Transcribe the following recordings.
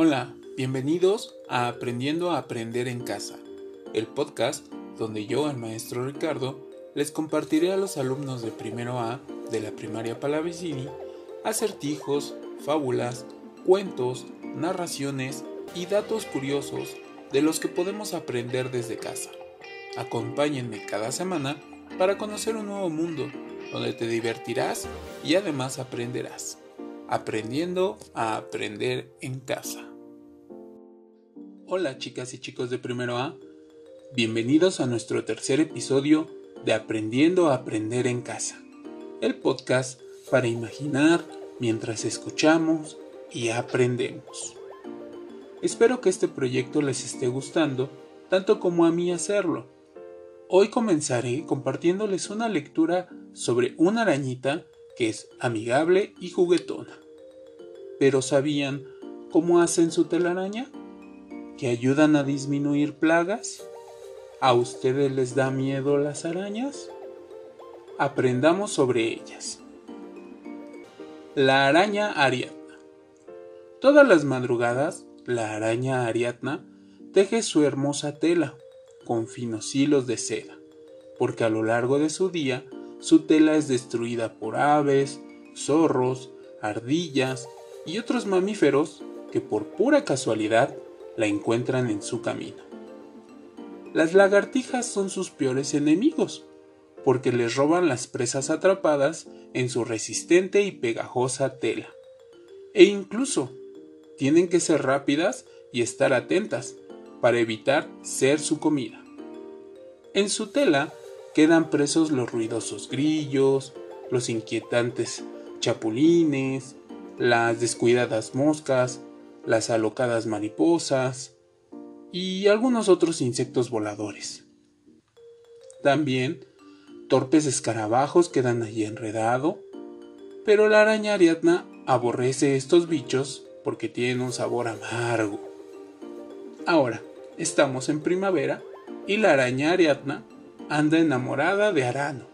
Hola, bienvenidos a Aprendiendo a Aprender en Casa, el podcast donde yo, el maestro Ricardo, les compartiré a los alumnos de primero A de la primaria Palavicini acertijos, fábulas, cuentos, narraciones y datos curiosos de los que podemos aprender desde casa. Acompáñenme cada semana para conocer un nuevo mundo donde te divertirás y además aprenderás. Aprendiendo a aprender en casa. Hola chicas y chicos de primero A, bienvenidos a nuestro tercer episodio de Aprendiendo a Aprender en Casa, el podcast para imaginar mientras escuchamos y aprendemos. Espero que este proyecto les esté gustando tanto como a mí hacerlo. Hoy comenzaré compartiéndoles una lectura sobre una arañita que es amigable y juguetona. ¿Pero sabían cómo hacen su telaraña? que ayudan a disminuir plagas? ¿A ustedes les da miedo las arañas? Aprendamos sobre ellas. La araña Ariadna. Todas las madrugadas, la araña Ariadna teje su hermosa tela con finos hilos de seda, porque a lo largo de su día su tela es destruida por aves, zorros, ardillas y otros mamíferos que por pura casualidad la encuentran en su camino. Las lagartijas son sus peores enemigos, porque les roban las presas atrapadas en su resistente y pegajosa tela. E incluso tienen que ser rápidas y estar atentas para evitar ser su comida. En su tela quedan presos los ruidosos grillos, los inquietantes chapulines, las descuidadas moscas, las alocadas mariposas y algunos otros insectos voladores. También torpes escarabajos quedan allí enredado, pero la araña Ariadna aborrece estos bichos porque tienen un sabor amargo. Ahora, estamos en primavera y la araña Ariadna anda enamorada de Arano,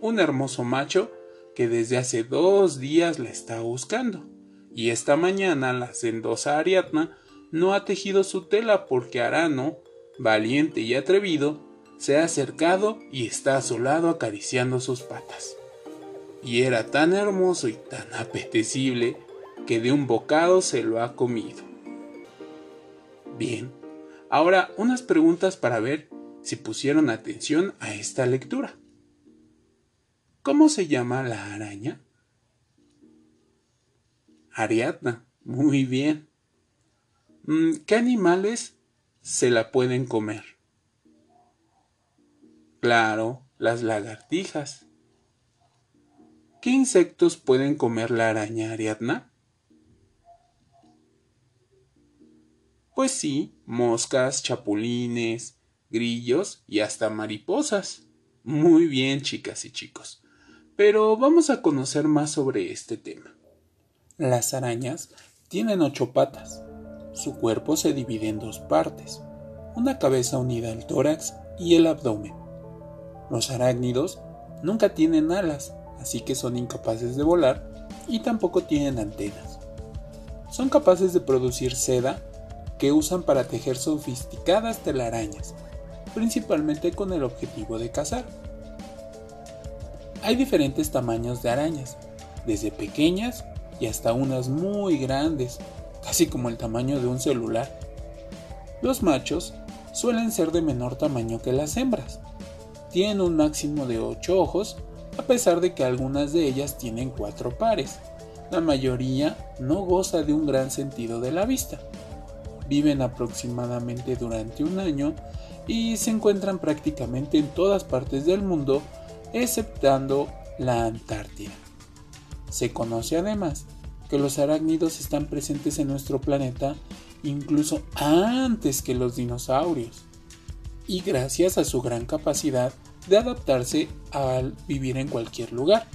un hermoso macho que desde hace dos días la está buscando y esta mañana la sendosa Ariadna no ha tejido su tela porque Arano, valiente y atrevido, se ha acercado y está a su lado acariciando sus patas. Y era tan hermoso y tan apetecible que de un bocado se lo ha comido. Bien, ahora unas preguntas para ver si pusieron atención a esta lectura. ¿Cómo se llama la araña? Ariadna. Muy bien. Mm, ¿Qué animales se la pueden comer? Claro, las lagartijas. ¿Qué insectos pueden comer la araña Ariadna? Pues sí, moscas, chapulines, grillos y hasta mariposas. Muy bien, chicas y chicos. Pero vamos a conocer más sobre este tema. Las arañas tienen ocho patas. Su cuerpo se divide en dos partes, una cabeza unida al tórax y el abdomen. Los arácnidos nunca tienen alas, así que son incapaces de volar y tampoco tienen antenas. Son capaces de producir seda que usan para tejer sofisticadas telarañas, principalmente con el objetivo de cazar. Hay diferentes tamaños de arañas, desde pequeñas y hasta unas muy grandes, casi como el tamaño de un celular. Los machos suelen ser de menor tamaño que las hembras. Tienen un máximo de 8 ojos, a pesar de que algunas de ellas tienen 4 pares. La mayoría no goza de un gran sentido de la vista. Viven aproximadamente durante un año y se encuentran prácticamente en todas partes del mundo, exceptando la Antártida. Se conoce además que los arácnidos están presentes en nuestro planeta incluso antes que los dinosaurios, y gracias a su gran capacidad de adaptarse al vivir en cualquier lugar.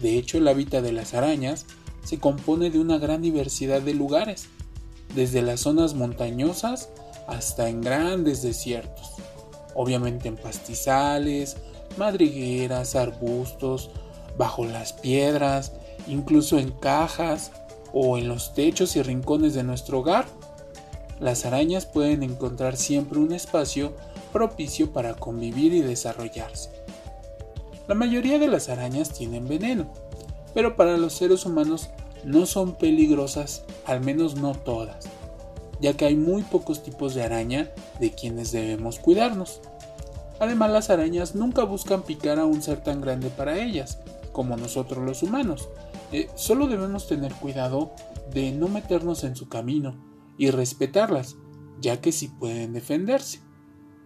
De hecho, el hábitat de las arañas se compone de una gran diversidad de lugares, desde las zonas montañosas hasta en grandes desiertos, obviamente en pastizales, madrigueras, arbustos, bajo las piedras, incluso en cajas o en los techos y rincones de nuestro hogar. Las arañas pueden encontrar siempre un espacio propicio para convivir y desarrollarse. La mayoría de las arañas tienen veneno, pero para los seres humanos no son peligrosas, al menos no todas, ya que hay muy pocos tipos de araña de quienes debemos cuidarnos. Además, las arañas nunca buscan picar a un ser tan grande para ellas, como nosotros los humanos. Eh, solo debemos tener cuidado de no meternos en su camino y respetarlas, ya que sí pueden defenderse.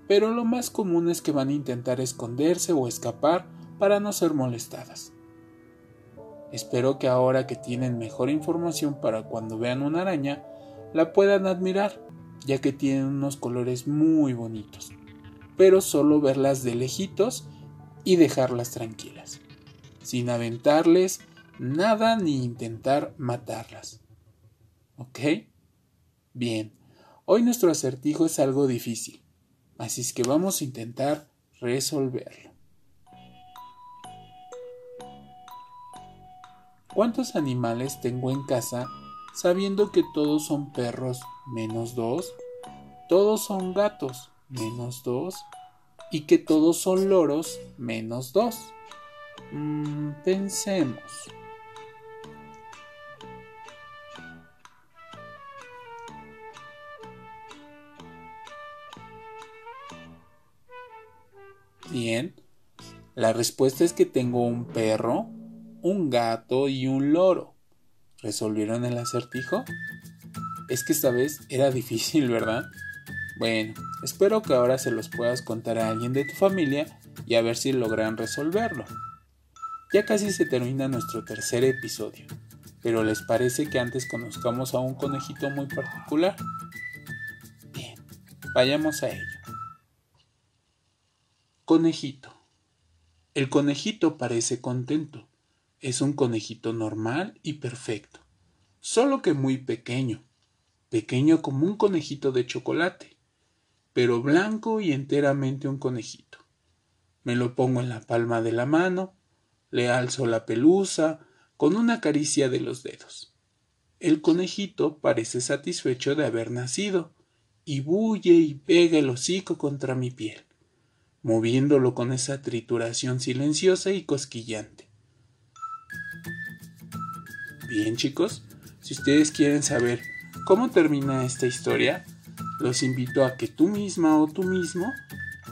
Pero lo más común es que van a intentar esconderse o escapar para no ser molestadas. Espero que ahora que tienen mejor información para cuando vean una araña, la puedan admirar, ya que tienen unos colores muy bonitos, pero solo verlas de lejitos y dejarlas tranquilas, sin aventarles nada ni intentar matarlas. ¿Ok? Bien, hoy nuestro acertijo es algo difícil, así es que vamos a intentar resolverlo. ¿Cuántos animales tengo en casa sabiendo que todos son perros menos dos? Todos son gatos menos dos y que todos son loros menos dos. Mm, pensemos. Bien, la respuesta es que tengo un perro, un gato y un loro. ¿Resolvieron el acertijo? Es que esta vez era difícil, ¿verdad? Bueno, espero que ahora se los puedas contar a alguien de tu familia y a ver si logran resolverlo. Ya casi se termina nuestro tercer episodio, pero ¿les parece que antes conozcamos a un conejito muy particular? Bien, vayamos a ello. Conejito. El conejito parece contento es un conejito normal y perfecto, solo que muy pequeño, pequeño como un conejito de chocolate, pero blanco y enteramente un conejito. Me lo pongo en la palma de la mano, le alzo la pelusa con una caricia de los dedos. El conejito parece satisfecho de haber nacido, y bulle y pega el hocico contra mi piel, moviéndolo con esa trituración silenciosa y cosquillante. Bien chicos, si ustedes quieren saber cómo termina esta historia, los invito a que tú misma o tú mismo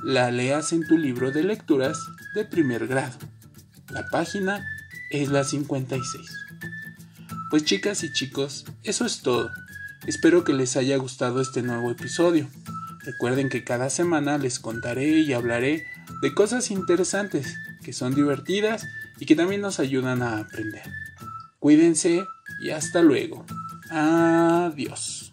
la leas en tu libro de lecturas de primer grado. La página es la 56. Pues chicas y chicos, eso es todo. Espero que les haya gustado este nuevo episodio. Recuerden que cada semana les contaré y hablaré de cosas interesantes, que son divertidas y que también nos ayudan a aprender. Cuídense y hasta luego. Adiós.